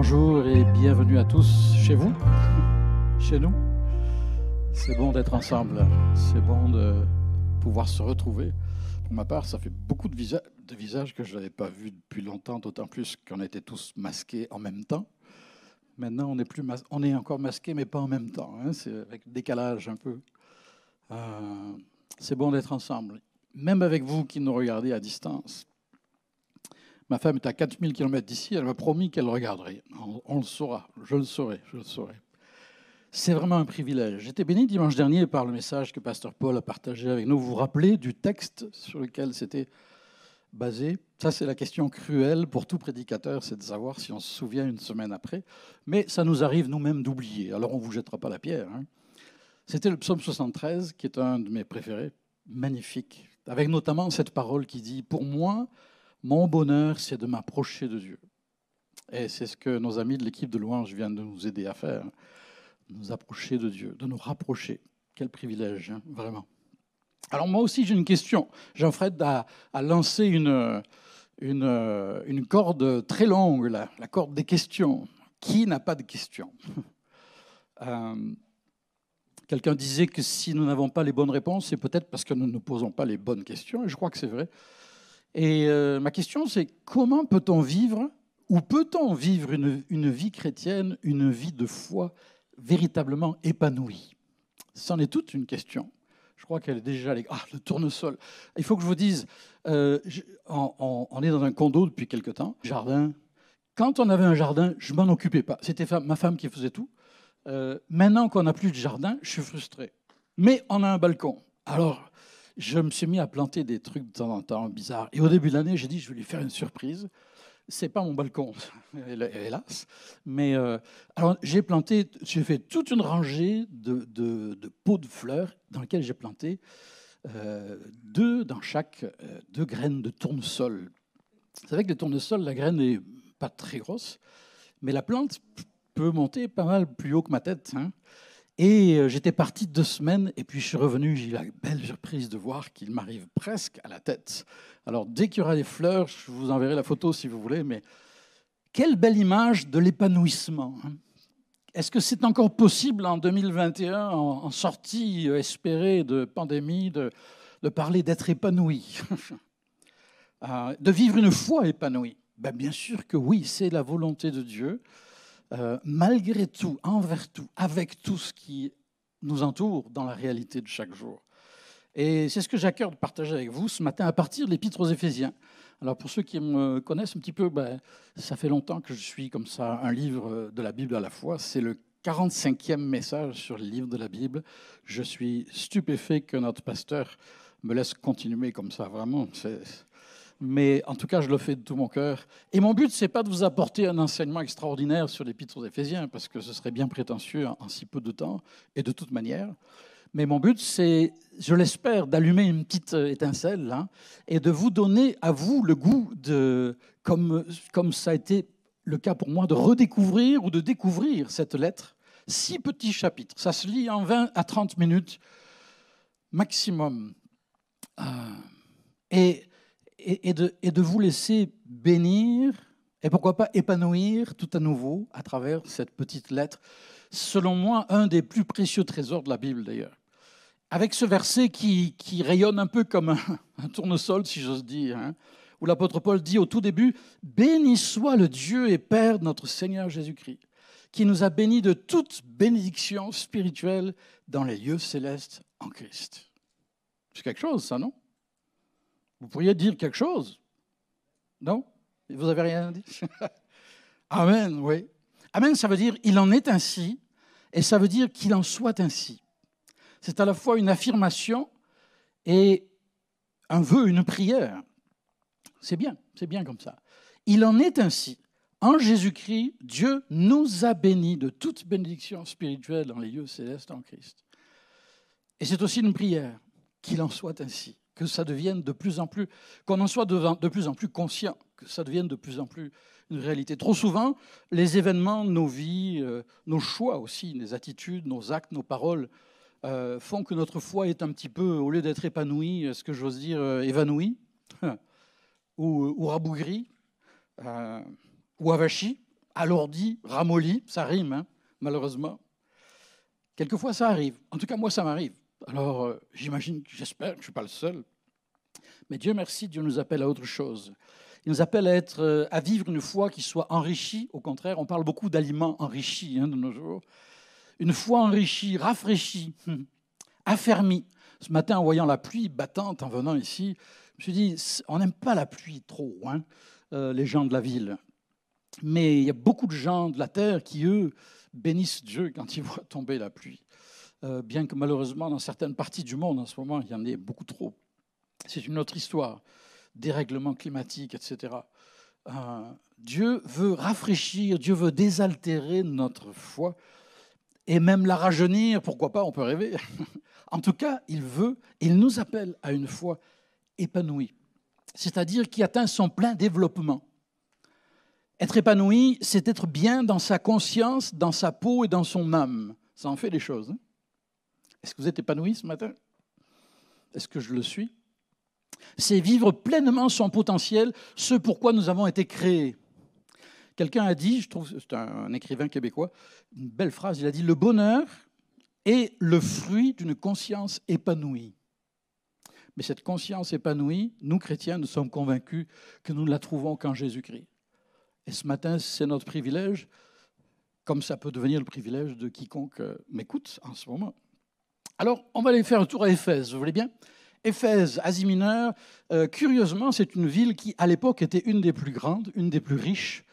Bonjour et bienvenue à tous chez vous, chez nous. C'est bon d'être ensemble, c'est bon de pouvoir se retrouver. Pour ma part, ça fait beaucoup de, visages que je n'avais pas vus depuis longtemps, d'autant plus qu'on était tous masqués en même temps. Maintenant, on est, plus encore masqués, mais pas en même temps. Hein. C'est avec décalage un peu. Euh, c'est bon d'être ensemble, même avec vous qui nous regardez à distance. Ma femme est à 4000 km d'ici, elle m'a promis qu'elle regarderait. On, le saura, je le saurai, je le saurai. C'est vraiment un privilège. J'étais béni dimanche dernier par le message que Pasteur Paul a partagé avec nous. Vous vous rappelez du texte sur lequel c'était basé? Ça, c'est la question cruelle pour tout prédicateur, c'est de savoir si on se souvient une semaine après. Mais ça nous arrive nous-mêmes d'oublier, alors on ne vous jettera pas la pierre. Hein. C'était le psaume 73, qui est un de mes préférés, magnifique, avec notamment cette parole qui dit, Pour moi, mon bonheur, c'est de m'approcher de Dieu. Et c'est ce que nos amis de l'équipe de louange viennent de nous aider à faire, nous approcher de Dieu, de nous rapprocher. Quel privilège, hein, vraiment. Alors moi aussi, j'ai une question. Jean-Fred a, lancé une, une, corde très longue, la, la, corde des questions. Qui n'a pas de questions? Euh, Quelqu'un disait que si nous n'avons pas les bonnes réponses, c'est peut-être parce que nous ne posons pas les bonnes questions, et je crois que c'est vrai. Et euh, ma question, c'est comment peut-on vivre, ou peut-on vivre une, une, vie chrétienne, une vie de foi véritablement épanouie? C'en est toute une question. Je crois qu'elle est déjà... Ah, le tournesol. Il faut que je vous dise, euh, on, est dans un condo depuis quelque temps, jardin. Quand on avait un jardin, je m'en occupais pas. C'était ma femme qui faisait tout. Euh, maintenant qu'on n'a plus de jardin, je suis frustré. Mais on a un balcon. Alors, je me suis mis à planter des trucs de temps en temps bizarres. Et au début de l'année, j'ai dit, je vais lui faire une surprise. C'est pas mon balcon, hélas. Mais euh, alors, j'ai planté, j'ai fait toute une rangée de, pots de fleurs dans lesquels j'ai planté euh, deux dans chaque, euh, deux graines de tournesol. Vous savez que le tournesol, la graine n'est pas très grosse, mais la plante peut monter pas mal plus haut que ma tête. Hein. Et euh, j'étais parti deux semaines, et puis je suis revenu, j'ai eu la belle surprise de voir qu'il m'arrive presque à la tête. Alors dès qu'il y aura des fleurs, je vous enverrai la photo si vous voulez, mais quelle belle image de l'épanouissement. Hein. Est-ce que c'est encore possible en 2021, en, sortie espérée de pandémie, de, de parler d'être épanoui, euh, de vivre une foi épanouie? Ben, Bien sûr que oui, c'est la volonté de Dieu. Euh, malgré tout, envers tout, avec tout ce qui nous entoure dans la réalité de chaque jour. Et c'est ce que j'ai à cœur de partager avec vous ce matin à partir de l'Épître aux Éphésiens. Alors pour ceux qui me connaissent un petit peu, ben, ça fait longtemps que je suis comme ça un livre de la Bible à la fois. C'est le 45e message sur le livre de la Bible. Je suis stupéfait que notre pasteur me laisse continuer comme ça. Vraiment, c'est mais en tout cas, je le fais de tout mon cœur. Et mon but, c'est pas de vous apporter un enseignement extraordinaire sur l'Épître aux Éphésiens, parce que ce serait bien prétentieux en si peu de temps, et de toute manière. Mais mon but, c'est, je l'espère, d'allumer une petite étincelle hein, et de vous donner à vous le goût de, comme, comme ça a été le cas pour moi, de redécouvrir ou de découvrir cette lettre. Six petits chapitres. Ça se lit en 20 à 30 minutes maximum. Euh, et et, de, vous laisser bénir et pourquoi pas épanouir tout à nouveau à travers cette petite lettre. Selon moi, un des plus précieux trésors de la Bible d'ailleurs. Avec ce verset qui, rayonne un peu comme un, tournesol, si j'ose dire, hein, où l'apôtre Paul dit au tout début, Béni soit le Dieu et Père de notre Seigneur Jésus-Christ, qui nous a bénis de toute bénédiction spirituelle dans les lieux célestes en Christ. C'est quelque chose, ça, non? Vous pourriez dire quelque chose Non? Vous n'avez rien dit? Amen, oui. Amen, ça veut dire il en est ainsi, et ça veut dire qu'il en soit ainsi. C'est à la fois une affirmation et un vœu, une prière. C'est bien, c'est bien comme ça. Il en est ainsi. En Jésus-Christ, Dieu nous a bénis de toute bénédiction spirituelle dans les lieux célestes en Christ. Et c'est aussi une prière, qu'il en soit ainsi que ça devienne de plus en plus, qu'on en soit de, plus en plus conscient, que ça devienne de plus en plus une réalité. Trop souvent, les événements, nos vies, euh, nos choix aussi, les attitudes, nos actes, nos paroles, euh, font que notre foi est un petit peu, au lieu d'être épanouie, est-ce que j'ose dire euh, évanouie, ou, ou rabougrie, ou avachie, alourdi, ramolli, ça rime, hein, malheureusement. Quelquefois, ça arrive. En tout cas, moi, ça m'arrive. Alors, euh, j'imagine, j'espère que je ne suis pas le seul. Mais Dieu merci, Dieu nous appelle à autre chose. Il nous appelle à, être, euh, à vivre une foi qui soit enrichie. Au contraire, on parle beaucoup d'aliments enrichis hein, de nos jours. Une foi enrichie, rafraîchie, affermie. Ce matin, en voyant la pluie battante en venant ici, je me suis dit, on n'aime pas la pluie trop, hein, euh, les gens de la ville. Mais il y a beaucoup de gens de la terre qui, eux, bénissent Dieu quand ils voient tomber la pluie. Euh, bien que malheureusement, dans certaines parties du monde, en ce moment, il y en ait beaucoup trop. C'est une autre histoire, dérèglement climatique, etc. Euh, Dieu veut rafraîchir, Dieu veut désaltérer notre foi et même la rajeunir, pourquoi pas, on peut rêver. en tout cas, il veut, il nous appelle à une foi épanouie, c'est-à-dire qui atteint son plein développement. Être épanoui, c'est être bien dans sa conscience, dans sa peau et dans son âme. Ça en fait des choses. Hein. Est-ce que vous êtes épanoui ce matin? Est-ce que je le suis? C'est vivre pleinement son potentiel, ce pourquoi nous avons été créés. Quelqu'un a dit, je trouve, c'est un écrivain québécois, une belle phrase, il a dit, le bonheur est le fruit d'une conscience épanouie. Mais cette conscience épanouie, nous chrétiens, nous sommes convaincus que nous ne la trouvons qu'en Jésus-Christ. Et ce matin, c'est notre privilège, comme ça peut devenir le privilège de quiconque euh, m'écoute en ce moment. Alors, on va aller faire un tour à Éphèse, vous voulez bien? Éphèse, Asie mineure, euh, curieusement, c'est une ville qui, à l'époque, était une des plus grandes, une des plus riches.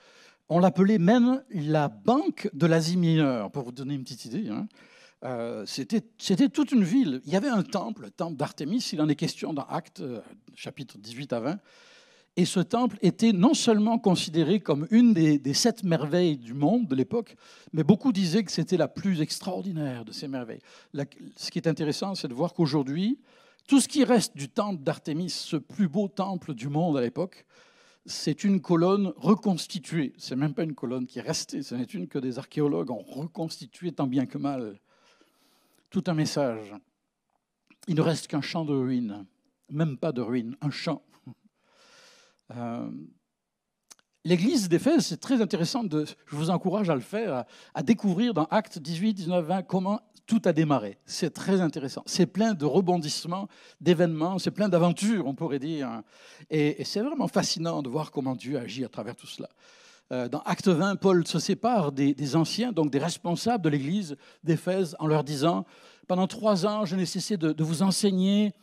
On l'appelait même la banque de l'Asie mineure, pour vous donner une petite idée. Hein. Euh, c'était toute une ville. Il y avait un temple, le temple d'Artémis, il en est question dans Actes, chapitre 18 à 20. Et ce temple était non seulement considéré comme une des, sept merveilles du monde de l'époque, mais beaucoup disaient que c'était la plus extraordinaire de ces merveilles. ce qui est intéressant, c'est de voir qu'aujourd'hui, tout ce qui reste du temple d'Artémis, ce plus beau temple du monde à l'époque, c'est une colonne reconstituée. C'est même pas une colonne qui est restée, ce n'est une que des archéologues ont reconstituée tant bien que mal. Tout un message. Il ne reste qu'un champ de ruines, même pas de ruines, un champ euh, l'église d'Éphèse, c'est très intéressant, je vous encourage à le faire, à, découvrir dans Actes 18, 19, 20 comment tout a démarré. C'est très intéressant. C'est plein de rebondissements, d'événements, c'est plein d'aventures, on pourrait dire. Et, c'est vraiment fascinant de voir comment Dieu agit à travers tout cela. Euh, dans Acte 20, Paul se sépare des, anciens, donc des responsables de l'église d'Éphèse, en leur disant, pendant trois ans, je n'ai cessé de vous enseigner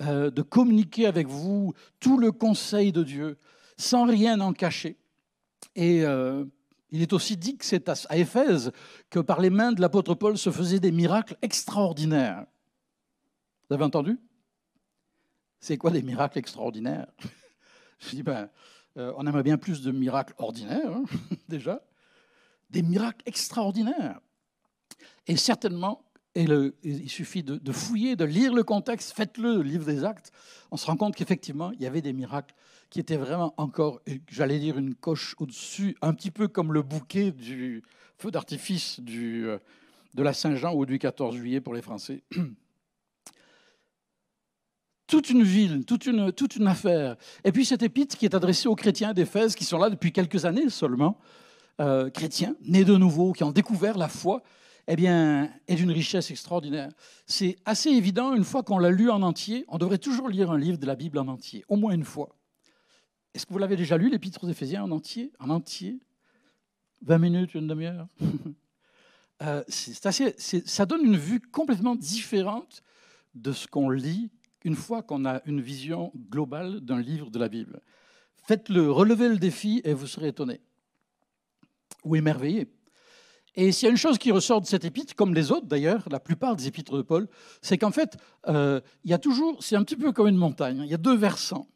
euh, de communiquer avec vous tout le conseil de Dieu sans rien en cacher. Et euh, il est aussi dit que c'est à Éphèse que par les mains de l'apôtre Paul se faisaient des miracles extraordinaires. Vous avez entendu? C'est quoi des miracles extraordinaires? Je dis, ben, euh, on aimerait bien plus de miracles ordinaires, hein, déjà. Des miracles extraordinaires. Et certainement, et il suffit de, fouiller, de lire le contexte, faites-le, le livre des actes, on se rend compte qu'effectivement, il y avait des miracles qui étaient vraiment encore, j'allais dire, une coche au-dessus, un petit peu comme le bouquet du feu d'artifice euh, de la Saint-Jean ou du 14 juillet pour les Français. toute une ville, toute une, affaire. Et puis cette épître qui est adressée aux chrétiens d'Éphèse, qui sont là depuis quelques années seulement, euh, chrétiens, nés de nouveau, qui ont découvert la foi, eh bien, est d'une richesse extraordinaire. C'est assez évident, une fois qu'on l'a lu en entier, on devrait toujours lire un livre de la Bible en entier, au moins une fois. Est-ce que vous l'avez déjà lu, l'Épître aux Éphésiens en entier En entier? 20 minutes, une demi-heure? Euh, Ça donne une vue complètement différente de ce qu'on lit une fois qu'on a une vision globale d'un livre de la Bible. Faites-le, relevez le défi et vous serez étonné ou émerveillé. Et s'il y a une chose qui ressort de cette épître, comme les autres d'ailleurs, la plupart des épîtres de Paul, c'est qu'en fait, euh, il y a toujours, c'est un petit peu comme une montagne, il y a deux versants.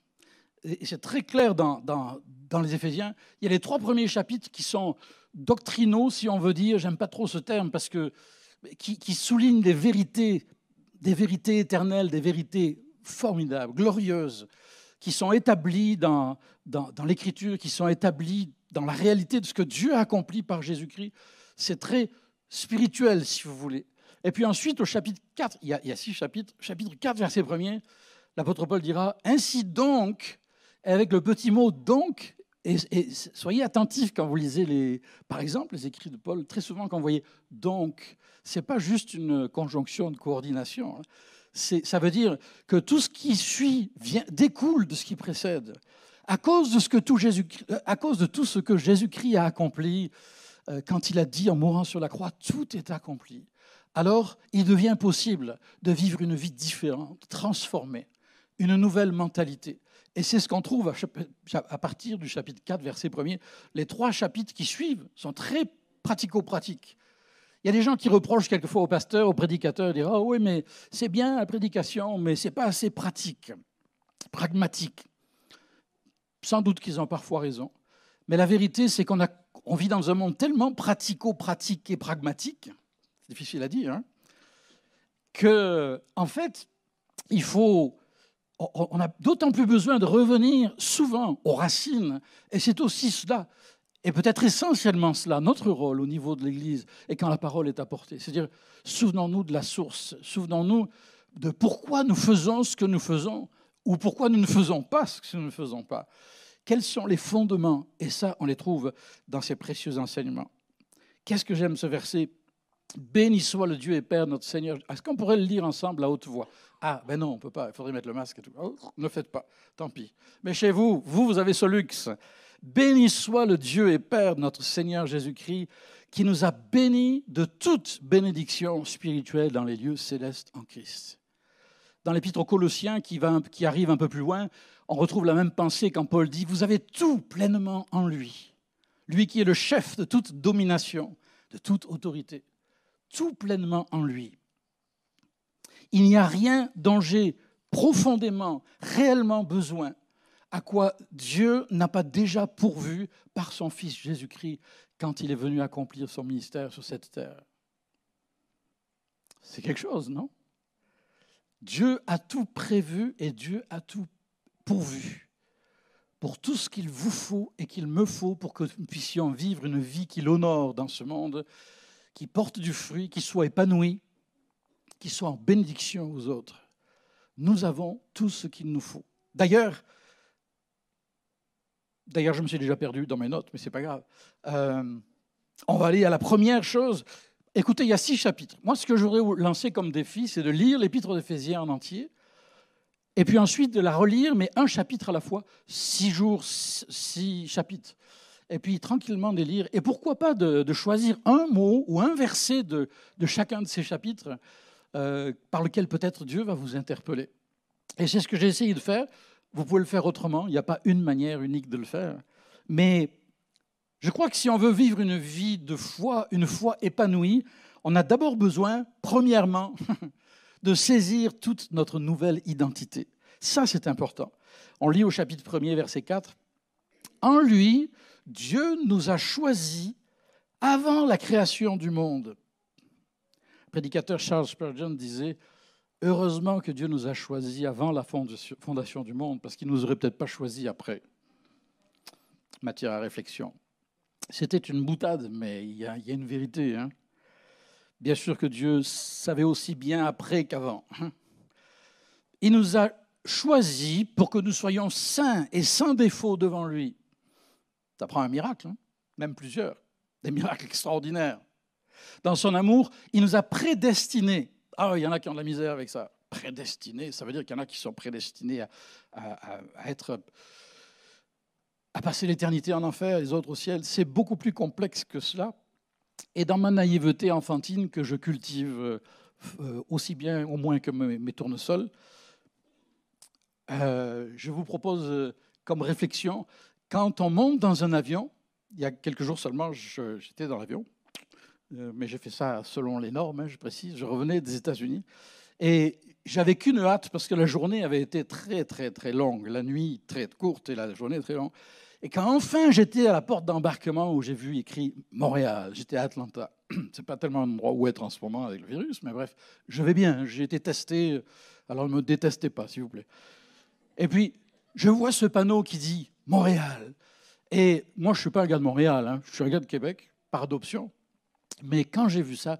Et c'est très clair dans, dans, les Éphésiens. Il y a les trois premiers chapitres qui sont doctrinaux, si on veut dire, j'aime pas trop ce terme, parce que qui, qui soulignent des vérités, des vérités éternelles, des vérités formidables, glorieuses, qui sont établies dans, dans l'Écriture, qui sont établies dans la réalité de ce que Dieu a accompli par Jésus-Christ c'est très spirituel, si vous voulez. Et puis ensuite, au chapitre 4, il y a, six chapitres, chapitre 4, verset 1 l'apôtre Paul dira Ainsi donc, avec le petit mot donc, Et, soyez attentifs quand vous lisez, les, par exemple, les écrits de Paul. Très souvent, quand vous voyez donc, ce n'est pas juste une conjonction de coordination. Hein. Ça veut dire que tout ce qui suit vient, découle de ce qui précède. À cause de, ce que tout Jésus, à cause de tout ce que Jésus-Christ a accompli, quand il a dit en mourant sur la croix, tout est accompli, alors il devient possible de vivre une vie différente, transformée, une nouvelle mentalité. Et c'est ce qu'on trouve à partir du chapitre 4, verset 1er. Les trois chapitres qui suivent sont très pratico-pratiques. Il y a des gens qui reprochent quelquefois au pasteur, au prédicateur, de dire Oh oui, mais c'est bien la prédication, mais ce n'est pas assez pratique, pragmatique. Sans doute qu'ils ont parfois raison. Mais la vérité, c'est qu'on on vit dans un monde tellement pratico-pratique et pragmatique, c'est difficile à dire, hein, que, en fait, on a d'autant plus besoin de revenir souvent aux racines. Et c'est aussi cela, et peut-être essentiellement cela, notre rôle au niveau de l'Église et quand la parole est apportée. C'est-à-dire, souvenons-nous de la source, souvenons-nous de pourquoi nous faisons ce que nous faisons ou pourquoi nous ne faisons pas ce que nous ne faisons pas. Quels sont les fondements Et ça, on les trouve dans ces précieux enseignements. Qu'est-ce que j'aime ce verset? Béni soit le Dieu et Père notre Seigneur. Est-ce qu'on pourrait le lire ensemble à haute voix? Ah, ben non, on ne peut pas, il faudrait mettre le masque et tout. Oh, ne faites pas, tant pis. Mais chez vous, vous, vous avez ce luxe. Béni soit le Dieu et Père notre Seigneur Jésus-Christ, qui nous a bénis de toute bénédiction spirituelle dans les lieux célestes en Christ. Dans l'épître aux Colossiens, qui, qui arrive un peu plus loin, on retrouve la même pensée quand Paul dit Vous avez tout pleinement en lui, lui qui est le chef de toute domination, de toute autorité tout pleinement en lui. Il n'y a rien dont j'ai profondément, réellement besoin, à quoi Dieu n'a pas déjà pourvu par son Fils Jésus-Christ quand il est venu accomplir son ministère sur cette terre. C'est quelque chose, non? Dieu a tout prévu et Dieu a tout pourvu pour tout ce qu'il vous faut et qu'il me faut pour que nous puissions vivre une vie qui l'honore dans ce monde qui porte du fruit, qui soit épanoui, qui soit en bénédiction aux autres. Nous avons tout ce qu'il nous faut. D'ailleurs, d'ailleurs, je me suis déjà perdu dans mes notes, mais c'est pas grave. Euh, on va aller à la première chose. Écoutez, il y a six chapitres. Moi, ce que vous lancer comme défi, c'est de lire l'épître d'Éphésiens en entier, et puis ensuite de la relire, mais un chapitre à la fois, six jours, six chapitres et puis tranquillement les lire. Et pourquoi pas de, choisir un mot ou un verset de, chacun de ces chapitres euh, par lequel peut-être Dieu va vous interpeller. Et c'est ce que j'ai essayé de faire. Vous pouvez le faire autrement, il n'y a pas une manière unique de le faire. Mais je crois que si on veut vivre une vie de foi, une foi épanouie, on a d'abord besoin, premièrement, de saisir toute notre nouvelle identité. Ça, c'est important. On lit au chapitre 1er, verset 4. En lui, Dieu nous a choisis avant la création du monde. Le prédicateur Charles Spurgeon disait Heureusement que Dieu nous a choisis avant la fondation du monde, parce qu'il ne nous aurait peut-être pas choisis après. Matière à réflexion. C'était une boutade, mais il y a, une vérité. Hein. Bien sûr que Dieu savait aussi bien après qu'avant. Il nous a choisis pour que nous soyons saints et sans défaut devant lui. Ça prend un miracle, hein, même plusieurs, des miracles extraordinaires. Dans son amour, il nous a prédestinés. Ah, il y en a qui ont de la misère avec ça. Prédestinés, ça veut dire qu'il y en a qui sont prédestinés à, être à passer l'éternité en enfer, les autres au ciel. C'est beaucoup plus complexe que cela. Et dans ma naïveté enfantine que je cultive euh, aussi bien au moins que mes, tournesols, euh, je vous propose euh, comme réflexion quand on monte dans un avion, il y a quelques jours seulement, j'étais dans l'avion, euh, mais j'ai fait ça selon les normes, hein, je précise. Je revenais des États-Unis et j'avais qu'une hâte parce que la journée avait été très, très, très longue, la nuit très courte et la journée très longue. Et quand enfin j'étais à la porte d'embarquement où j'ai vu écrit Montréal, j'étais à Atlanta. C'est pas tellement un endroit où être en ce moment avec le virus, mais bref, je vais bien. J'ai été testé, alors ne me détestez pas, s'il vous plaît. Et puis, je vois ce panneau qui dit Montréal. Et moi, je suis pas un gars de Montréal, hein. je suis un gars de Québec, par adoption. Mais quand j'ai vu ça,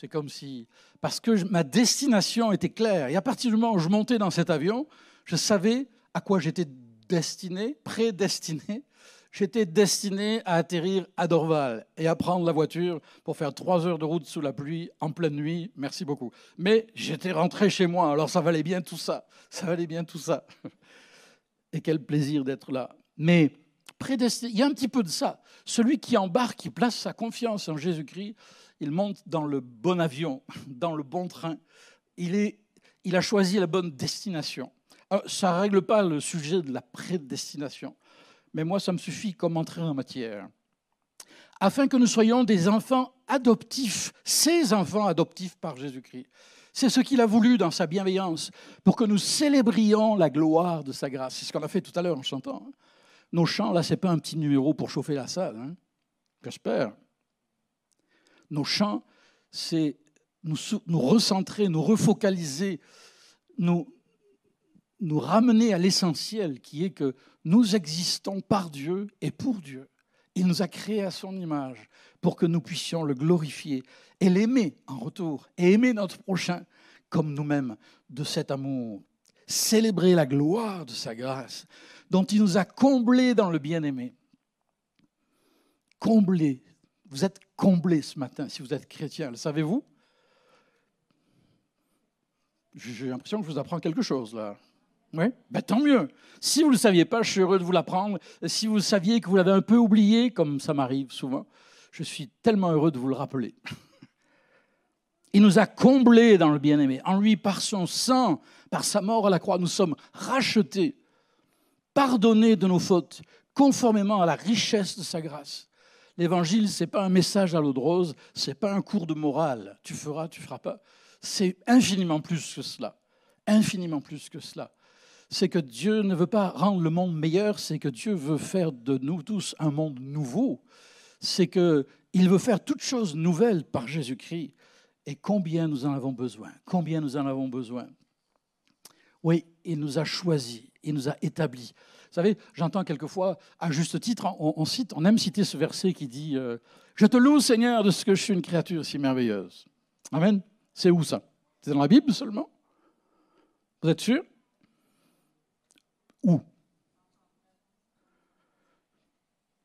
c'est comme si... Parce que ma destination était claire. Et à partir du moment où je montais dans cet avion, je savais à quoi j'étais destiné, prédestiné, j'étais destiné à atterrir à Dorval et à prendre la voiture pour faire trois heures de route sous la pluie en pleine nuit. Merci beaucoup. Mais j'étais rentré chez moi, alors ça valait bien tout ça. Ça valait bien tout ça. Et quel plaisir d'être là. Mais prédestiné, il y a un petit peu de ça. Celui qui embarque, qui place sa confiance en Jésus-Christ, il monte dans le bon avion, dans le bon train. Il, est, il a choisi la bonne destination. Ça ne règle pas le sujet de la prédestination mais moi, ça me suffit comme entrée en matière. Afin que nous soyons des enfants adoptifs, ces enfants adoptifs par Jésus-Christ. C'est ce qu'il a voulu dans sa bienveillance, pour que nous célébrions la gloire de sa grâce. C'est ce qu'on a fait tout à l'heure en chantant. Hein. Nos chants, là, ce n'est pas un petit numéro pour chauffer la salle, hein. j'espère. Nos chants, c'est nous recentrer, nous refocaliser, nous, nous ramener à l'essentiel qui est que nous existons par Dieu et pour Dieu. Il nous a créés à son image pour que nous puissions le glorifier et l'aimer en retour et aimer notre prochain comme nous-mêmes de cet amour. Célébrer la gloire de sa grâce dont il nous a comblés dans le bien-aimé. Comblés. Vous êtes comblés ce matin si vous êtes chrétien, le savez-vous? J'ai l'impression que je vous apprends quelque chose là. Oui, ben, tant mieux. Si vous ne le saviez pas, je suis heureux de vous l'apprendre. Si vous saviez que vous l'avez un peu oublié, comme ça m'arrive souvent, je suis tellement heureux de vous le rappeler. Il nous a comblés dans le bien-aimé. En lui, par son sang, par sa mort à la croix, nous sommes rachetés, pardonnés de nos fautes, conformément à la richesse de sa grâce. L'évangile, ce n'est pas un message à l'eau de rose, ce n'est pas un cours de morale. Tu feras, tu feras pas. C'est infiniment plus que cela. Infiniment plus que cela c'est que Dieu ne veut pas rendre le monde meilleur, c'est que Dieu veut faire de nous tous un monde nouveau. C'est qu'il veut faire toutes choses nouvelles par Jésus-Christ. Et combien nous en avons besoin Combien nous en avons besoin Oui, il nous a choisis, il nous a établis. Vous savez, j'entends quelquefois, à juste titre, on, cite, on aime citer ce verset qui dit euh, Je te loue, Seigneur, de ce que je suis une créature si merveilleuse. Amen. C'est où ça? C'est dans la Bible seulement? Vous êtes sûr? Où?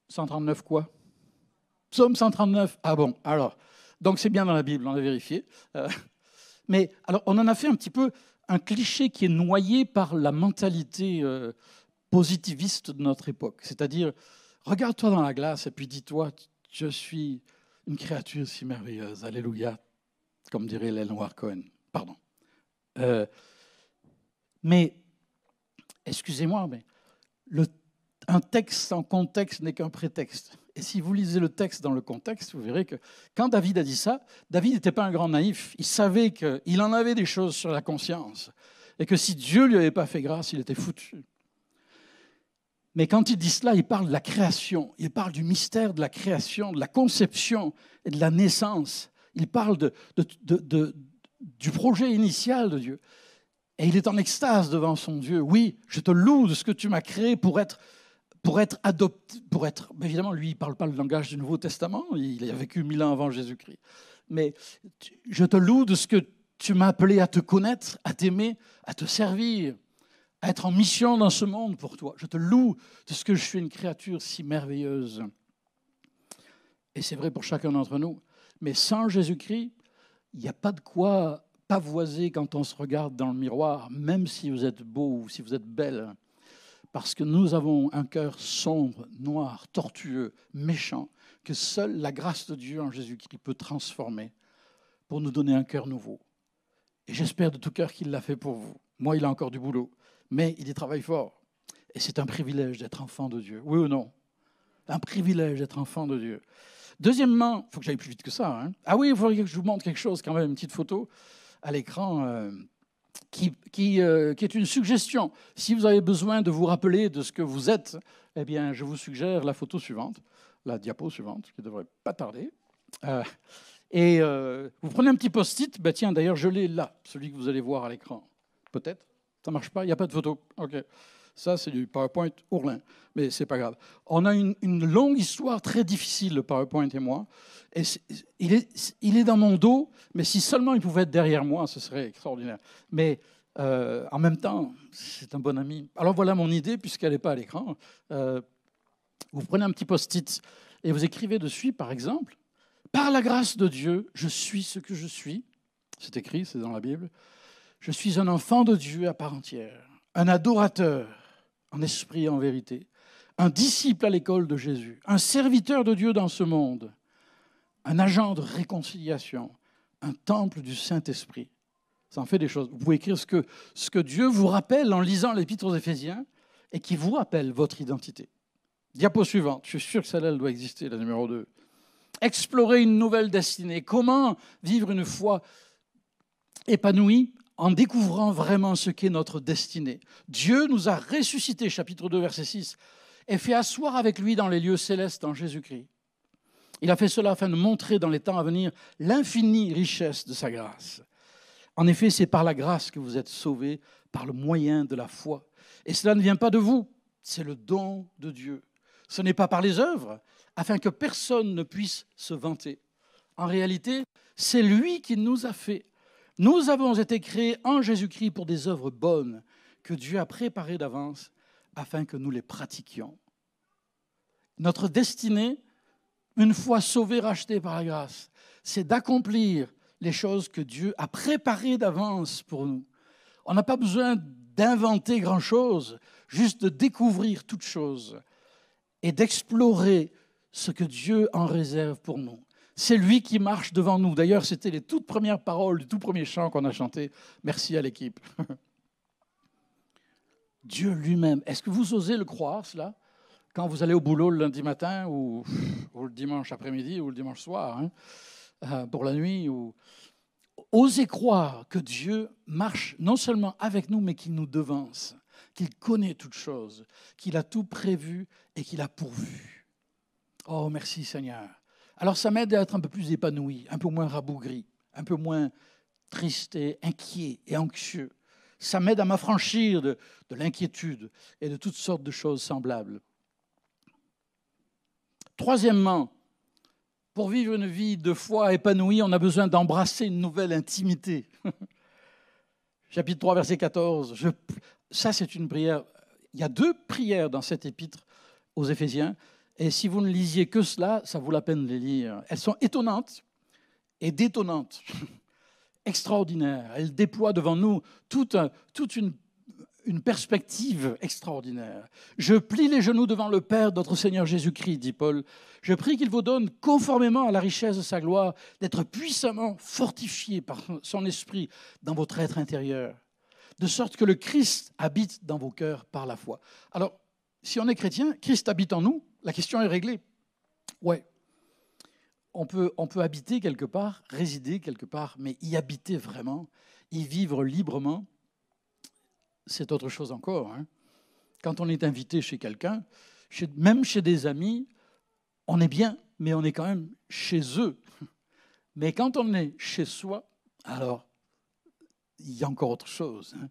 139 quoi? Psaume 139. Ah bon, alors. Donc c'est bien dans la Bible, on a vérifié. Euh, mais alors on en a fait un petit peu un cliché qui est noyé par la mentalité euh, positiviste de notre époque. C'est-à-dire, regarde-toi dans la glace et puis dis-toi, je suis une créature si merveilleuse. Alléluia, comme dirait Noir Cohen. Pardon. Euh, mais excusez-moi, mais un texte sans contexte n'est qu'un prétexte. Et si vous lisez le texte dans le contexte, vous verrez que quand David a dit ça, David n'était pas un grand naïf. Il savait qu'il en avait des choses sur la conscience. Et que si Dieu ne lui avait pas fait grâce, il était foutu. Mais quand il dit cela, il parle de la création. Il parle du mystère de la création, de la conception et de la naissance. Il parle du projet initial de Dieu. Et il est en extase devant son Dieu. Oui, je te loue de ce que tu m'as créé pour être, pour être adopté, pour être. Évidemment, lui, il ne parle pas le langage du Nouveau Testament. Il a vécu mille ans avant Jésus-Christ. Mais je te loue de ce que tu m'as appelé à te connaître, à t'aimer, à te servir, à être en mission dans ce monde pour toi. Je te loue de ce que je suis une créature si merveilleuse. Et c'est vrai pour chacun d'entre nous. Mais sans Jésus-Christ, il n'y a pas de quoi pavoiser quand on se regarde dans le miroir, même si vous êtes beau ou si vous êtes belle, parce que nous avons un cœur sombre, noir, tortueux, méchant, que seule la grâce de Dieu en Jésus-Christ peut transformer pour nous donner un cœur nouveau. Et j'espère de tout cœur qu'il l'a fait pour vous. Moi, il a encore du boulot, mais il y travaille fort. Et c'est un privilège d'être enfant de Dieu. Oui ou non? Un privilège d'être enfant de Dieu. Deuxièmement, il faut que j'aille plus vite que ça. Hein. ah oui, il faudrait que je vous montre quelque chose, quand même, une petite photo à l'écran euh, qui, euh, qui, est une suggestion. Si vous avez besoin de vous rappeler de ce que vous êtes, eh bien, je vous suggère la photo suivante, la diapo suivante, qui ne devrait pas tarder. Euh, et vous prenez un petit post-it. Ben tiens, d'ailleurs, je l'ai là, celui que vous allez voir à l'écran. Peut-être Ça marche pas? Il n'y a pas de photo OK. Ça, c'est du PowerPoint ourlin, mais c'est pas grave. On a une, longue histoire très difficile, le PowerPoint et moi. Et il, est, dans mon dos, mais si seulement il pouvait être derrière moi, ce serait extraordinaire. Mais Euh, en même temps, c'est un bon ami. Alors voilà mon idée, puisqu'elle n'est pas à l'écran. Euh, vous prenez un petit post-it et vous écrivez dessus, par exemple, Par la grâce de Dieu, je suis ce que je suis. C'est écrit, c'est dans la Bible. Je suis un enfant de Dieu à part entière, un adorateur en esprit et en vérité, un disciple à l'école de Jésus, un serviteur de Dieu dans ce monde, un agent de réconciliation, un temple du Saint-Esprit. Ça en fait des choses. Vous pouvez écrire ce que, ce que Dieu vous rappelle en lisant l'Épître aux Éphésiens et qui vous rappelle votre identité. Diapo suivante. Je suis sûr que celle-là doit exister, la numéro 2. Explorer une nouvelle destinée. Comment vivre une foi épanouie en découvrant vraiment ce qu'est notre destinée. Dieu nous a ressuscités, chapitre 2, verset 6, et fait asseoir avec lui dans les lieux célestes en Jésus-Christ. Il a fait cela afin de montrer dans les temps à venir l'infinie richesse de sa grâce. En effet, c'est par la grâce que vous êtes sauvés, par le moyen de la foi. Et cela ne vient pas de vous, c'est le don de Dieu. Ce n'est pas par les œuvres, afin que personne ne puisse se vanter. En réalité, c'est lui qui nous a fait. Nous avons été créés en Jésus-Christ pour des œuvres bonnes que Dieu a préparées d'avance afin que nous les pratiquions. Notre destinée, une fois sauvés, rachetés par la grâce, c'est d'accomplir les choses que Dieu a préparées d'avance pour nous. On n'a pas besoin d'inventer grand-chose, juste de découvrir toutes choses et d'explorer ce que Dieu en réserve pour nous. C'est lui qui marche devant nous. D'ailleurs, c'était les toutes premières paroles du tout premier chant qu'on a chanté. Merci à l'équipe. Dieu lui-même. Est-ce que vous osez le croire, cela Quand vous allez au boulot le lundi matin ou, le dimanche après-midi ou le dimanche soir, hein, euh, pour la nuit ou... Osez croire que Dieu marche non seulement avec nous, mais qu'il nous devance, qu'il connaît toutes choses, qu'il a tout prévu et qu'il a pourvu. Oh, merci Seigneur. Alors ça m'aide à être un peu plus épanoui, un peu moins rabougri, un peu moins triste et inquiet et anxieux ça m'aide à m'affranchir de, l'inquiétude et de toutes sortes de choses semblables. Troisièmement, pour vivre une vie de foi épanouie, on a besoin d'embrasser une nouvelle intimité. Chapitre 3, verset 14. ça, c'est une prière. Il y a deux prières dans cet épître aux Éphésiens. Et si vous ne lisiez que cela, ça vaut la peine de les lire. Elles sont étonnantes et détonnantes. extraordinaire. Elle déploie devant nous toute, une perspective extraordinaire. Je plie les genoux devant le Père, notre Seigneur Jésus-Christ, dit Paul. Je prie qu'il vous donne, conformément à la richesse de sa gloire, d'être puissamment fortifié par son esprit dans votre être intérieur, de sorte que le Christ habite dans vos cœurs par la foi. Alors, si on est chrétien, Christ habite en nous, la question est réglée. Ouais, on peut, on peut habiter quelque part, résider quelque part, mais y habiter vraiment, y vivre librement, c'est autre chose encore. Hein. Quand on est invité chez quelqu'un, même chez des amis, on est bien, mais on est quand même chez eux. Mais quand on est chez soi, alors il y a encore autre chose. Hein.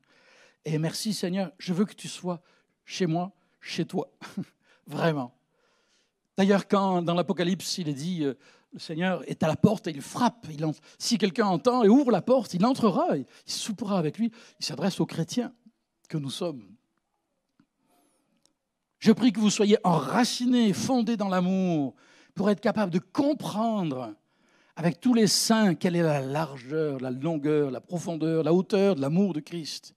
Et merci Seigneur, je veux que tu sois chez moi, chez toi, vraiment. D'ailleurs, quand dans l'Apocalypse, il est dit, euh, le Seigneur est à la porte et il frappe. Il Si quelqu'un entend et ouvre la porte, il entrera, il soupera avec lui. Il s'adresse aux chrétiens que nous sommes. Je prie que vous soyez enracinés, fondés dans l'amour, pour être capables de comprendre avec tous les saints quelle est la largeur, la longueur, la profondeur, la hauteur de l'amour de Christ.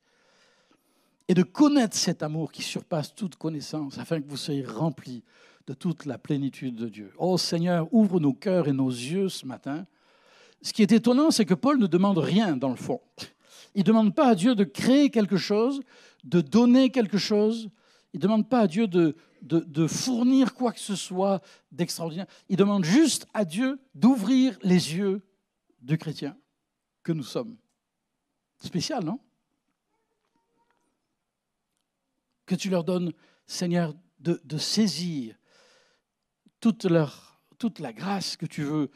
Et de connaître cet amour qui surpasse toute connaissance, afin que vous soyez remplis de toute la plénitude de Dieu. Oh Seigneur, ouvre nos cœurs et nos yeux ce matin. Ce qui est étonnant, c'est que Paul ne demande rien dans le fond. Il ne demande pas à Dieu de créer quelque chose, de donner quelque chose. Il ne demande pas à Dieu de, fournir quoi que ce soit d'extraordinaire. Il demande juste à Dieu d'ouvrir les yeux du chrétien que nous sommes. Spécial, non? Que tu leur donnes, Seigneur, de saisir toute, leur, toute la grâce que tu veux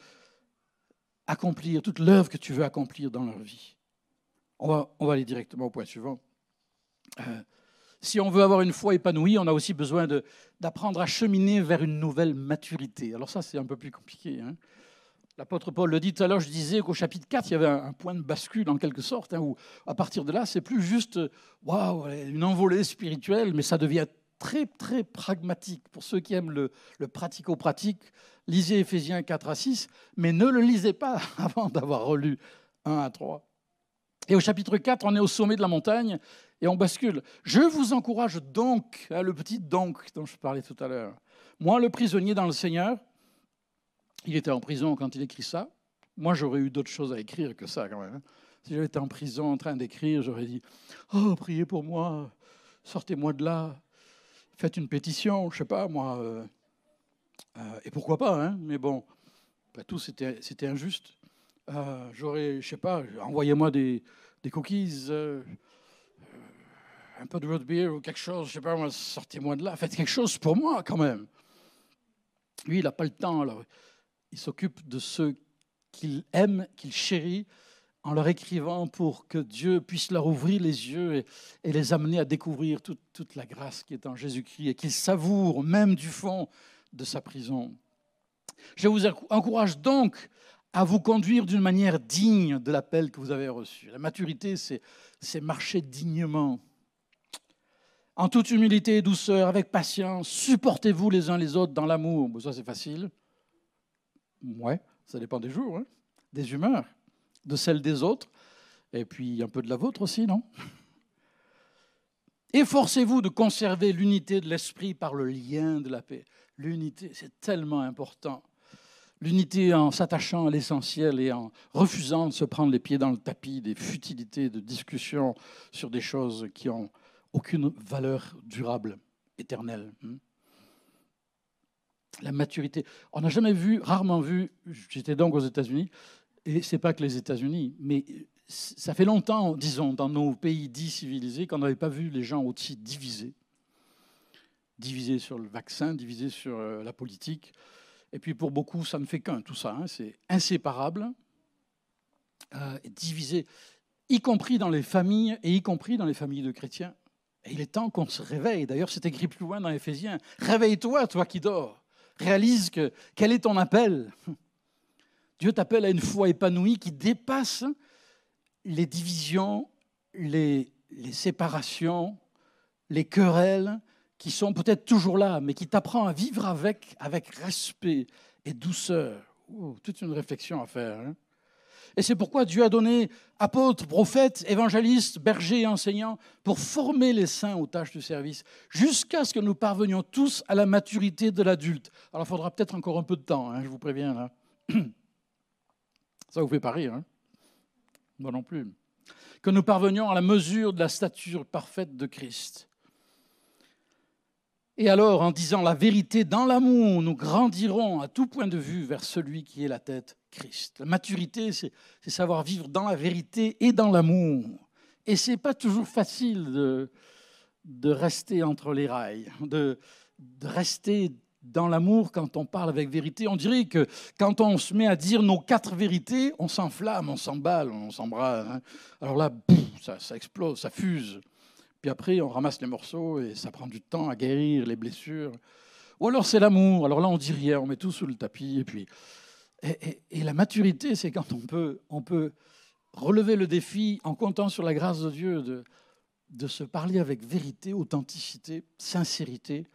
accomplir, toute l'œuvre que tu veux accomplir dans leur vie. On va, on va aller directement au point suivant. Euh, si on veut avoir une foi épanouie, on a aussi besoin d'apprendre à cheminer vers une nouvelle maturité. Alors ça, c'est un peu plus compliqué. Hein. L'apôtre Paul le dit tout à l'heure, je disais qu'au chapitre 4, il y avait un, point de bascule en quelque sorte, hein, où à partir de là, c'est plus juste waouh, une envolée spirituelle, mais ça devient très très pragmatique. Pour ceux qui aiment le, pratico-pratique, lisez Éphésiens 4 à 6, mais ne le lisez pas avant d'avoir relu 1 à 3. Et au chapitre 4, on est au sommet de la montagne et on bascule. Je vous encourage donc, hein, le petit donc dont je parlais tout à l'heure, moi le prisonnier dans le Seigneur, il était en prison quand il écrit ça. Moi, j'aurais eu d'autres choses à écrire que ça, quand même. Hein. Si j'avais été en prison en train d'écrire, j'aurais dit Oh, priez pour moi, sortez-moi de là, faites une pétition, je sais pas, moi. Euh, euh, et pourquoi pas, hein Mais bon, tout, c'était injuste. Euh, j'aurais, je sais pas, envoyez-moi des, des, cookies, un peu de root beer ou quelque chose, je sais pas, moi, sortez-moi de là, faites quelque chose pour moi, quand même. Lui, il n'a pas le temps, alors il s'occupe de ceux qu'il aime, qu'il chérit, en leur écrivant pour que Dieu puisse leur ouvrir les yeux et, les amener à découvrir toute, toute, la grâce qui est en Jésus-Christ et qu'ils savourent même du fond de sa prison. Je vous encourage donc à vous conduire d'une manière digne de l'appel que vous avez reçu. La maturité, c'est marcher dignement. En toute humilité et douceur, avec patience, supportez-vous les uns les autres dans l'amour. Bon, ça, c'est facile. Ouais, ça dépend des jours, hein. des humeurs, de celles des autres, et puis un peu de la vôtre aussi, non? Efforcez-vous de conserver l'unité de l'esprit par le lien de la paix. L'unité, c'est tellement important. L'unité en s'attachant à l'essentiel et en refusant de se prendre les pieds dans le tapis des futilités de discussion sur des choses qui n'ont aucune valeur durable, éternelle. Hein la maturité. On n'a jamais vu, rarement vu, j'étais donc aux États-Unis, et c'est pas que les États-Unis, mais ça fait longtemps, disons, dans nos pays dits civilisés, qu'on n'avait pas vu les gens aussi divisés. Divisés sur le vaccin, divisés sur euh, la politique. Et puis pour beaucoup, ça ne fait qu'un, tout ça. Hein, c'est inséparable. Euh, divisé, y compris dans les familles, et y compris dans les familles de chrétiens. Et il est temps qu'on se réveille. D'ailleurs, c'est écrit plus loin dans Éphésiens. Réveille-toi, toi qui dors. Réalise que quel est ton appel? Dieu t'appelle à une foi épanouie qui dépasse les divisions, les, séparations, les querelles qui sont peut-être toujours là, mais qui t'apprend à vivre avec, avec respect et douceur. toute une réflexion à faire. Hein. Et c'est pourquoi Dieu a donné apôtres, prophètes, évangélistes, bergers et enseignants pour former les saints aux tâches du service, jusqu'à ce que nous parvenions tous à la maturité de l'adulte. Alors il faudra peut-être encore un peu de temps, hein, je vous préviens. Là. Ça vous fait pas rire, hein Moi non plus. Que nous parvenions à la mesure de la stature parfaite de Christ. Et alors, en disant la vérité dans l'amour, nous grandirons à tout point de vue vers celui qui est la tête, Christ. La maturité, c'est savoir vivre dans la vérité et dans l'amour. Et ce n'est pas toujours facile de, de, rester entre les rails, de, de rester dans l'amour quand on parle avec vérité. On dirait que quand on se met à dire nos quatre vérités, on s'enflamme, on s'emballe, on s'embrasse. Hein. Alors là, ça, explose, ça fuse. Puis après, on ramasse les morceaux et ça prend du temps à guérir les blessures. Ou alors c'est l'amour. Alors là, on dit rien, on met tout sous le tapis. Et puis, et, la maturité, c'est quand on peut, on peut relever le défi en comptant sur la grâce de Dieu de, de se parler avec vérité, authenticité, sincérité,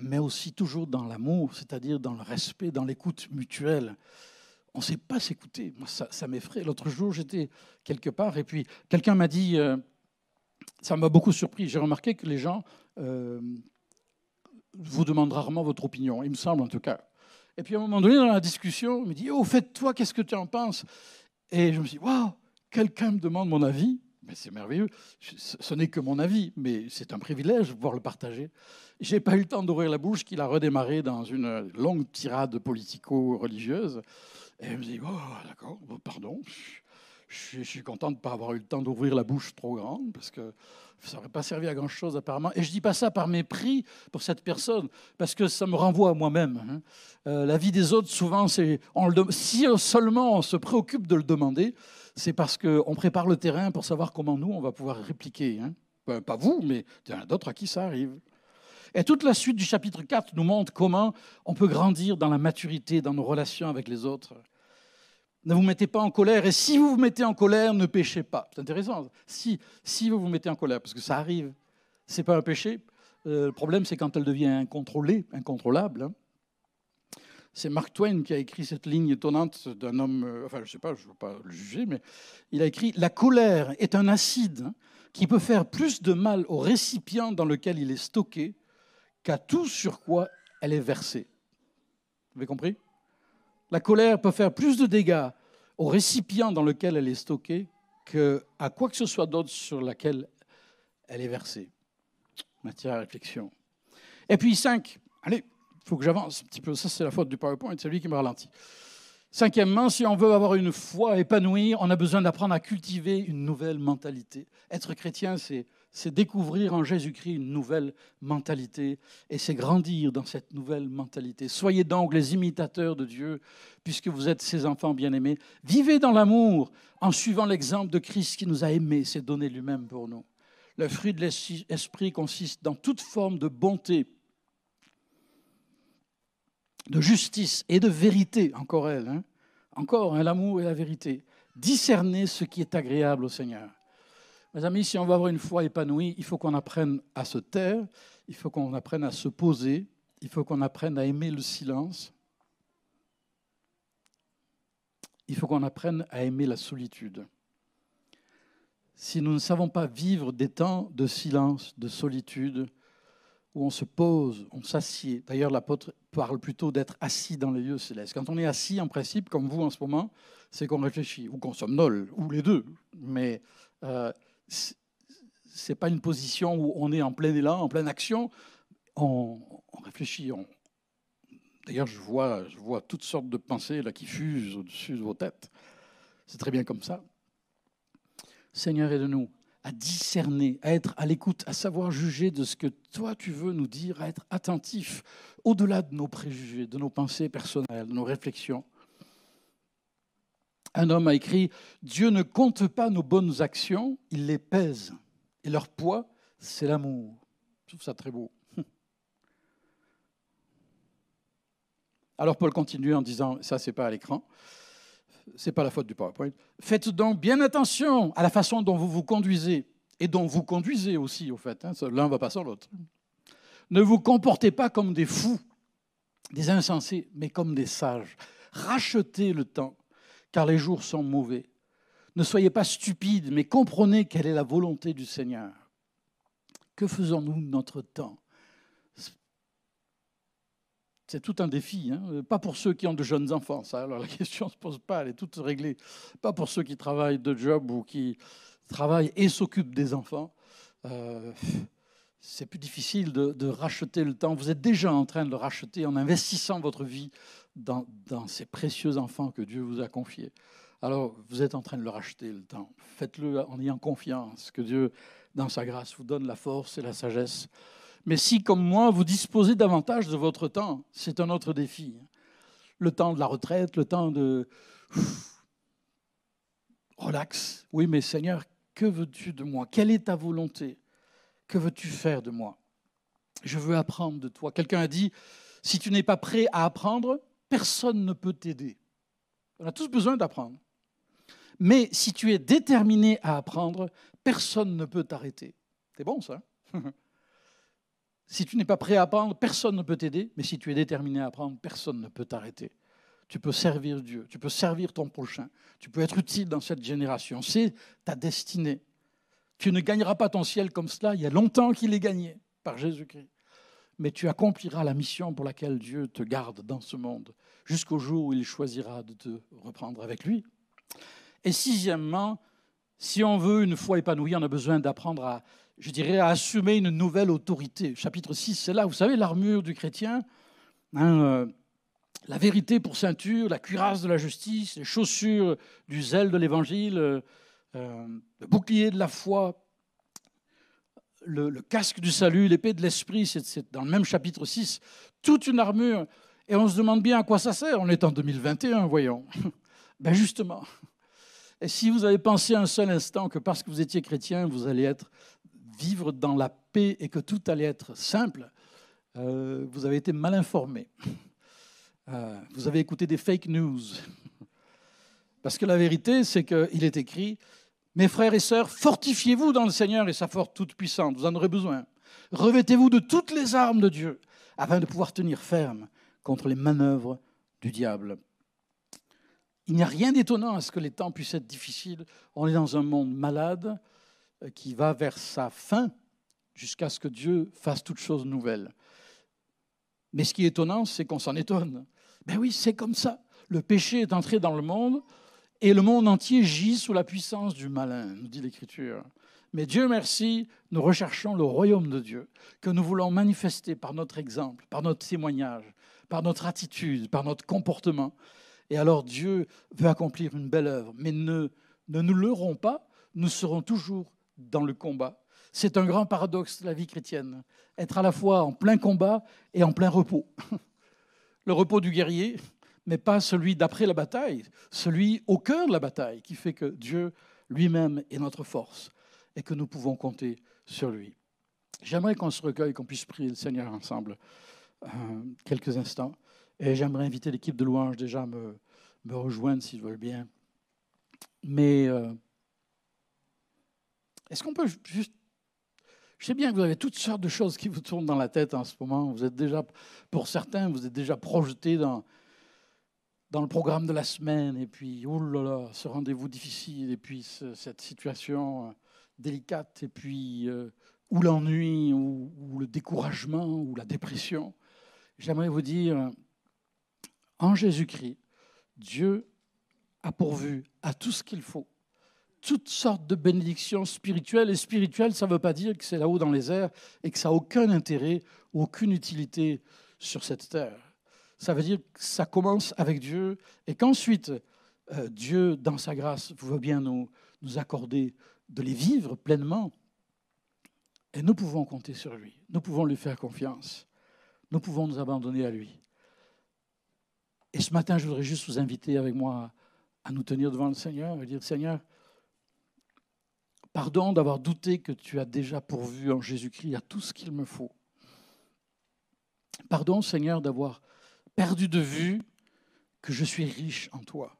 mais aussi toujours dans l'amour, c'est-à-dire dans le respect, dans l'écoute mutuelle. On ne sait pas s'écouter. Ça, m'effraie. L'autre jour, j'étais quelque part et puis quelqu'un m'a dit. Euh, ça m'a beaucoup surpris. J'ai remarqué que les gens euh, vous demandent rarement votre opinion, il me semble en tout cas. Et puis à un moment donné, dans la discussion, il me dit, oh, fait, toi, qu'est-ce que tu en penses? Et je me suis dit, waouh, quelqu'un me demande mon avis. Mais c'est merveilleux. Ce n'est que mon avis, mais c'est un privilège de pouvoir le partager. J'ai pas eu le temps d'ouvrir la bouche qu'il a redémarré dans une longue tirade politico-religieuse. Et je me dis, oh, d'accord, pardon je, suis content de ne pas avoir eu le temps d'ouvrir la bouche trop grande, parce que ça n'aurait pas servi à grand-chose apparemment. Et je ne dis pas ça par mépris pour cette personne, parce que ça me renvoie à moi-même. Hein. Euh, la vie des autres, souvent, c'est si seulement on se préoccupe de le demander, c'est parce qu'on prépare le terrain pour savoir comment nous, on va pouvoir répliquer. Hein. Pas vous, mais il y en a d'autres à qui ça arrive. Et toute la suite du chapitre 4 nous montre comment on peut grandir dans la maturité, dans nos relations avec les autres. Ne vous mettez pas en colère. Et si vous vous mettez en colère, ne péchez pas. C'est intéressant. Si, si vous vous mettez en colère, parce que ça arrive, c'est pas un péché. Euh, le problème, c'est quand elle devient incontrôlée, incontrôlable. Hein. C'est Mark Twain qui a écrit cette ligne étonnante d'un homme, euh, enfin je ne sais pas, je ne veux pas le juger, mais il a écrit La colère est un acide qui peut faire plus de mal au récipient dans lequel il est stocké qu'à tout sur quoi elle est versée. Vous avez compris La colère peut faire plus de dégâts au récipient dans lequel elle est stockée qu'à quoi que ce soit d'autre sur laquelle elle est versée. Matière à réflexion. Et puis cinq, allez, il faut que j'avance un petit peu. Ça, c'est la faute du PowerPoint, c'est lui qui me ralentit. Cinquièmement, si on veut avoir une foi épanouie, on a besoin d'apprendre à cultiver une nouvelle mentalité. Être chrétien, c'est, découvrir en Jésus-Christ une nouvelle mentalité et c'est grandir dans cette nouvelle mentalité. Soyez donc les imitateurs de Dieu, puisque vous êtes ses enfants bien-aimés. Vivez dans l'amour en suivant l'exemple de Christ qui nous a aimés, s'est donné lui-même pour nous. Le fruit de l'esprit consiste dans toute forme de bonté, de justice et de vérité, encore elle, hein. encore hein, l'amour et la vérité. Discerner ce qui est agréable au Seigneur. Mes amis, si on veut avoir une foi épanouie, il faut qu'on apprenne à se taire, il faut qu'on apprenne à se poser, il faut qu'on apprenne à aimer le silence, il faut qu'on apprenne à aimer la solitude. Si nous ne savons pas vivre des temps de silence, de solitude, où on se pose, on s'assied. D'ailleurs, l'apôtre parle plutôt d'être assis dans les lieux célestes. Quand on est assis, en principe, comme vous en ce moment, c'est qu'on réfléchit, ou qu'on somnole, ou les deux. Mais euh, ce n'est pas une position où on est en plein élan, en pleine action. On, réfléchit. D'ailleurs, je vois, je vois toutes sortes de pensées là, qui fusent au-dessus de vos têtes. C'est très bien comme ça. Seigneur, aide-nous à discerner, à être à l'écoute, à savoir juger de ce que toi tu veux nous dire, à être attentif au-delà de nos préjugés, de nos pensées personnelles, de nos réflexions. Un homme a écrit, Dieu ne compte pas nos bonnes actions, il les pèse. Et leur poids, c'est l'amour. Je trouve ça très beau. Alors Paul continue en disant, ça c'est pas à l'écran, c'est pas la faute du PowerPoint. Faites donc bien attention à la façon dont vous vous conduisez et dont vous conduisez aussi, au fait. Hein. L'un va pas sans l'autre. Ne vous comportez pas comme des fous, des insensés, mais comme des sages. Rachetez le temps, car les jours sont mauvais. Ne soyez pas stupides, mais comprenez quelle est la volonté du Seigneur. Que faisons-nous de notre temps? C'est tout un défi. Hein. Pas pour ceux qui ont de jeunes enfants, ça. Alors la question ne se pose pas, elle est toute réglée. Pas pour ceux qui travaillent de job ou qui travaillent et s'occupent des enfants. Euh, c'est plus difficile de, racheter le temps. Vous êtes déjà en train de le racheter en investissant votre vie dans, dans ces précieux enfants que Dieu vous a confiés. Alors, vous êtes en train de le racheter, le temps. Faites-le en ayant confiance que Dieu, dans sa grâce, vous donne la force et la sagesse mais si, comme moi, vous disposez davantage de votre temps, c'est un autre défi. Le temps de la retraite, le temps de... Relax. Oui, mais Seigneur, que veux-tu de moi? Quelle est ta volonté? Que veux-tu faire de moi? Je veux apprendre de toi. Quelqu'un a dit, si tu n'es pas prêt à apprendre, personne ne peut t'aider. On a tous besoin d'apprendre. Mais si tu es déterminé à apprendre, personne ne peut t'arrêter. C'est bon ça? Si tu n'es pas prêt à apprendre, personne ne peut t'aider, mais si tu es déterminé à apprendre, personne ne peut t'arrêter. Tu peux servir Dieu, tu peux servir ton prochain, tu peux être utile dans cette génération. C'est ta destinée. Tu ne gagneras pas ton ciel comme cela, il y a longtemps qu'il est gagné par Jésus-Christ. Mais tu accompliras la mission pour laquelle Dieu te garde dans ce monde, jusqu'au jour où il choisira de te reprendre avec lui. Et sixièmement, si on veut une foi épanouie, on a besoin d'apprendre à je dirais, à assumer une nouvelle autorité. Chapitre 6, c'est là, vous savez, l'armure du chrétien, hein, euh, la vérité pour ceinture, la cuirasse de la justice, les chaussures du zèle de l'évangile, euh, le bouclier de la foi, le, casque du salut, l'épée de l'esprit, c'est dans le même chapitre 6, toute une armure. Et on se demande bien à quoi ça sert. On est en 2021, voyons. ben justement. Et si vous avez pensé un seul instant que parce que vous étiez chrétien, vous allez être vivre dans la paix et que tout allait être simple, euh, vous avez été mal informé. Euh, vous avez écouté des fake news. Parce que la vérité, c'est qu'il est écrit, mes frères et sœurs, fortifiez-vous dans le Seigneur et sa force toute puissante, vous en aurez besoin. Revêtez-vous de toutes les armes de Dieu, afin de pouvoir tenir ferme contre les manœuvres du diable. Il n'y a rien d'étonnant à ce que les temps puissent être difficiles. On est dans un monde malade qui va vers sa fin jusqu'à ce que Dieu fasse toutes choses nouvelles. Mais ce qui est étonnant, c'est qu'on s'en étonne. Ben oui, c'est comme ça. Le péché est entré dans le monde et le monde entier gît sous la puissance du malin, nous dit l'Écriture. Mais Dieu merci, nous recherchons le royaume de Dieu, que nous voulons manifester par notre exemple, par notre témoignage, par notre attitude, par notre comportement. Et alors Dieu veut accomplir une belle œuvre. Mais ne, ne nous leurrons pas, nous serons toujours dans le combat. C'est un grand paradoxe de la vie chrétienne, être à la fois en plein combat et en plein repos. Le repos du guerrier, mais pas celui d'après la bataille, celui au cœur de la bataille, qui fait que Dieu lui-même est notre force et que nous pouvons compter sur lui. J'aimerais qu'on se recueille, qu'on puisse prier le Seigneur ensemble euh, quelques instants. Et j'aimerais inviter l'équipe de louange déjà à me, me rejoindre s'ils veulent bien. Mais euh, est-ce qu'on peut juste... Je sais bien que vous avez toutes sortes de choses qui vous tournent dans la tête en ce moment. Vous êtes déjà, pour certains, vous êtes déjà projetés dans, dans le programme de la semaine. Et puis, là, ce rendez-vous difficile. Et puis, cette situation euh, délicate. Et puis, euh, ou l'ennui, ou, ou le découragement, ou la dépression. J'aimerais vous dire, en Jésus-Christ, Dieu a pourvu à tout ce qu'il faut. Toutes sortes de bénédictions spirituelles. Et spirituelles, ça ne veut pas dire que c'est là-haut dans les airs et que ça n'a aucun intérêt, aucune utilité sur cette terre. Ça veut dire que ça commence avec Dieu et qu'ensuite, euh, Dieu, dans sa grâce, veut bien nous, nous accorder de les vivre pleinement. Et nous pouvons compter sur lui. Nous pouvons lui faire confiance. Nous pouvons nous abandonner à lui. Et ce matin, je voudrais juste vous inviter avec moi à nous tenir devant le Seigneur et dire, Seigneur, pardon d'avoir douté que tu as déjà pourvu en Jésus-Christ à tout ce qu'il me faut. Pardon, Seigneur, d'avoir perdu de vue que je suis riche en toi,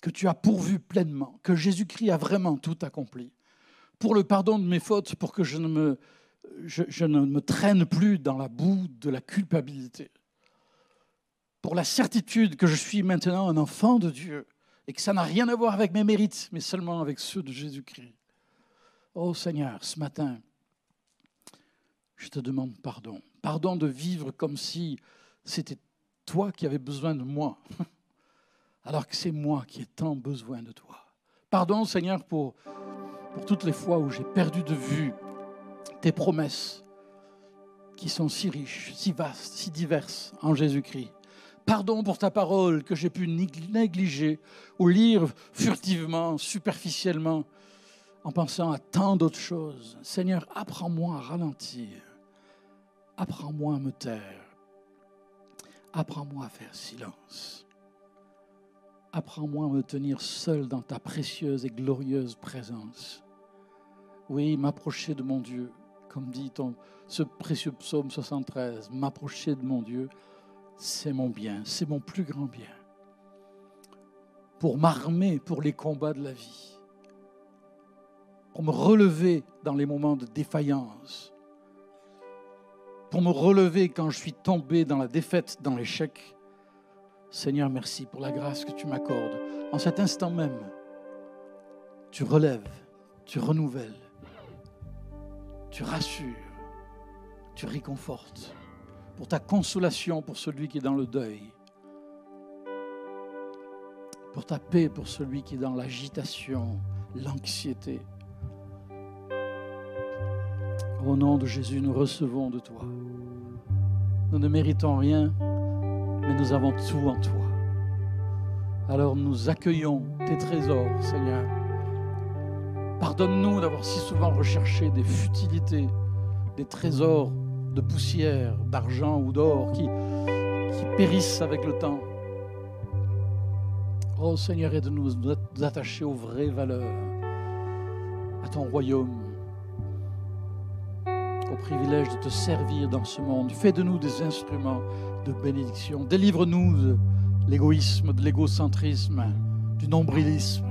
que tu as pourvu pleinement, que Jésus-Christ a vraiment tout accompli. Pour le pardon de mes fautes, pour que je ne me, je ne me traîne plus dans la boue de la culpabilité pour la certitude que je suis maintenant un enfant de Dieu et que ça n'a rien à voir avec mes mérites, mais seulement avec ceux de Jésus-Christ. Oh Seigneur, ce matin, je te demande pardon. Pardon de vivre comme si c'était toi qui avais besoin de moi, alors que c'est moi qui ai tant besoin de toi. Pardon Seigneur pour, pour toutes les fois où j'ai perdu de vue tes promesses qui sont si riches, si vastes, si diverses en Jésus-Christ. Pardon pour ta parole que j'ai pu négliger ou lire furtivement, superficiellement, en pensant à tant d'autres choses. Seigneur, apprends-moi à ralentir. Apprends-moi à me taire. Apprends-moi à faire silence. Apprends-moi à me tenir seul dans ta précieuse et glorieuse présence. Oui, m'approcher de mon Dieu, comme dit ton, ce précieux psaume 73, m'approcher de mon Dieu c'est mon bien, c'est mon plus grand bien. Pour m'armer pour les combats de la vie, pour me relever dans les moments de défaillance, pour me relever quand je suis tombé dans la défaite, dans l'échec. Seigneur, merci pour la grâce que tu m'accordes. En cet instant même, tu relèves, tu renouvelles, tu rassures, tu réconfortes pour ta consolation pour celui qui est dans le deuil, pour ta paix pour celui qui est dans l'agitation, l'anxiété. Au nom de Jésus, nous recevons de toi. Nous ne méritons rien, mais nous avons tout en toi. Alors nous accueillons tes trésors, Seigneur. Pardonne-nous d'avoir si souvent recherché des futilités, des trésors de poussière, d'argent ou d'or qui, périssent avec le temps. Oh Seigneur, aide-nous nous attacher aux vraies valeurs, à ton royaume, au privilège de te servir dans ce monde. Fais de nous des instruments de bénédiction. Délivre-nous de l'égoïsme, de l'égocentrisme, du nombrilisme,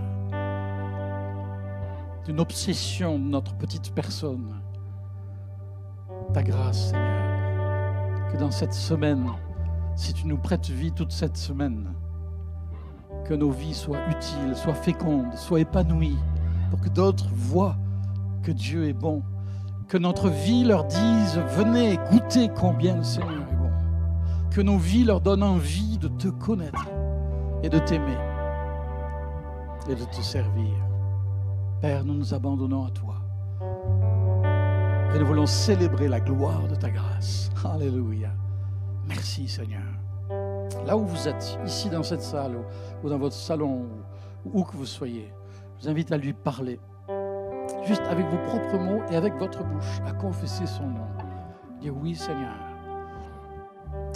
d'une obsession de notre petite personne. Ta grâce, Seigneur, que dans cette semaine, si tu nous prêtes vie toute cette semaine, que nos vies soient utiles, soient fécondes, soient épanouies, pour que d'autres voient que Dieu est bon, que notre vie leur dise, venez goûter combien le Seigneur est bon, que nos vies leur donnent envie de te connaître et de t'aimer et de te servir. Père, nous nous abandonnons à toi. Et nous voulons célébrer la gloire de ta grâce. Alléluia. Merci Seigneur. Là où vous êtes, ici dans cette salle ou, dans votre salon, ou où que vous soyez, je vous invite à lui parler. Juste avec vos propres mots et avec votre bouche, à confesser son nom. Dire oui Seigneur.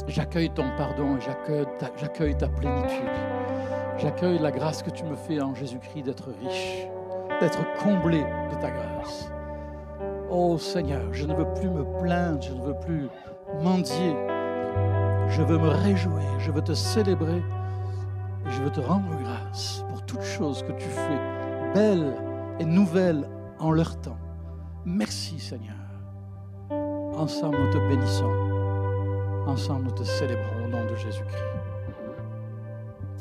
J'accueille ton pardon et j'accueille ta, ta plénitude. J'accueille la grâce que tu me fais en Jésus-Christ d'être riche, d'être comblé de ta grâce. Oh Seigneur, je ne veux plus me plaindre, je ne veux plus mendier. Je veux me réjouir, je veux te célébrer et je veux te rendre grâce pour toutes choses que tu fais, belles et nouvelles en leur temps. Merci Seigneur. Ensemble nous te bénissons. Ensemble nous te célébrons au nom de Jésus-Christ.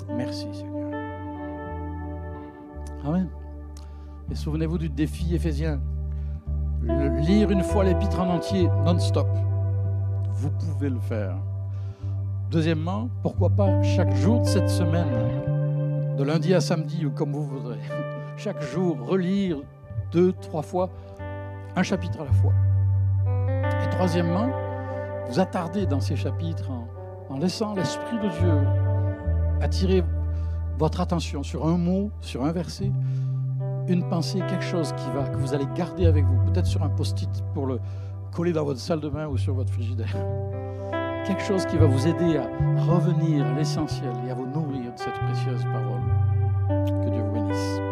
Merci Seigneur. Amen. Et souvenez-vous du défi lire une fois l'épître en entier, non-stop. Vous pouvez le faire. Deuxièmement, pourquoi pas chaque jour de cette semaine, de lundi à samedi ou comme vous voudrez, chaque jour relire deux, trois fois un chapitre à la fois. Et troisièmement, vous attarder dans ces chapitres en laissant l'Esprit de Dieu attirer votre attention sur un mot, sur un verset, une pensée, quelque chose qui va, que vous allez garder avec vous, peut-être sur un post-it pour le coller dans votre salle de bain ou sur votre frigidaire. Quelque chose qui va vous aider à revenir à l'essentiel et à vous nourrir de cette précieuse parole. Que Dieu vous bénisse.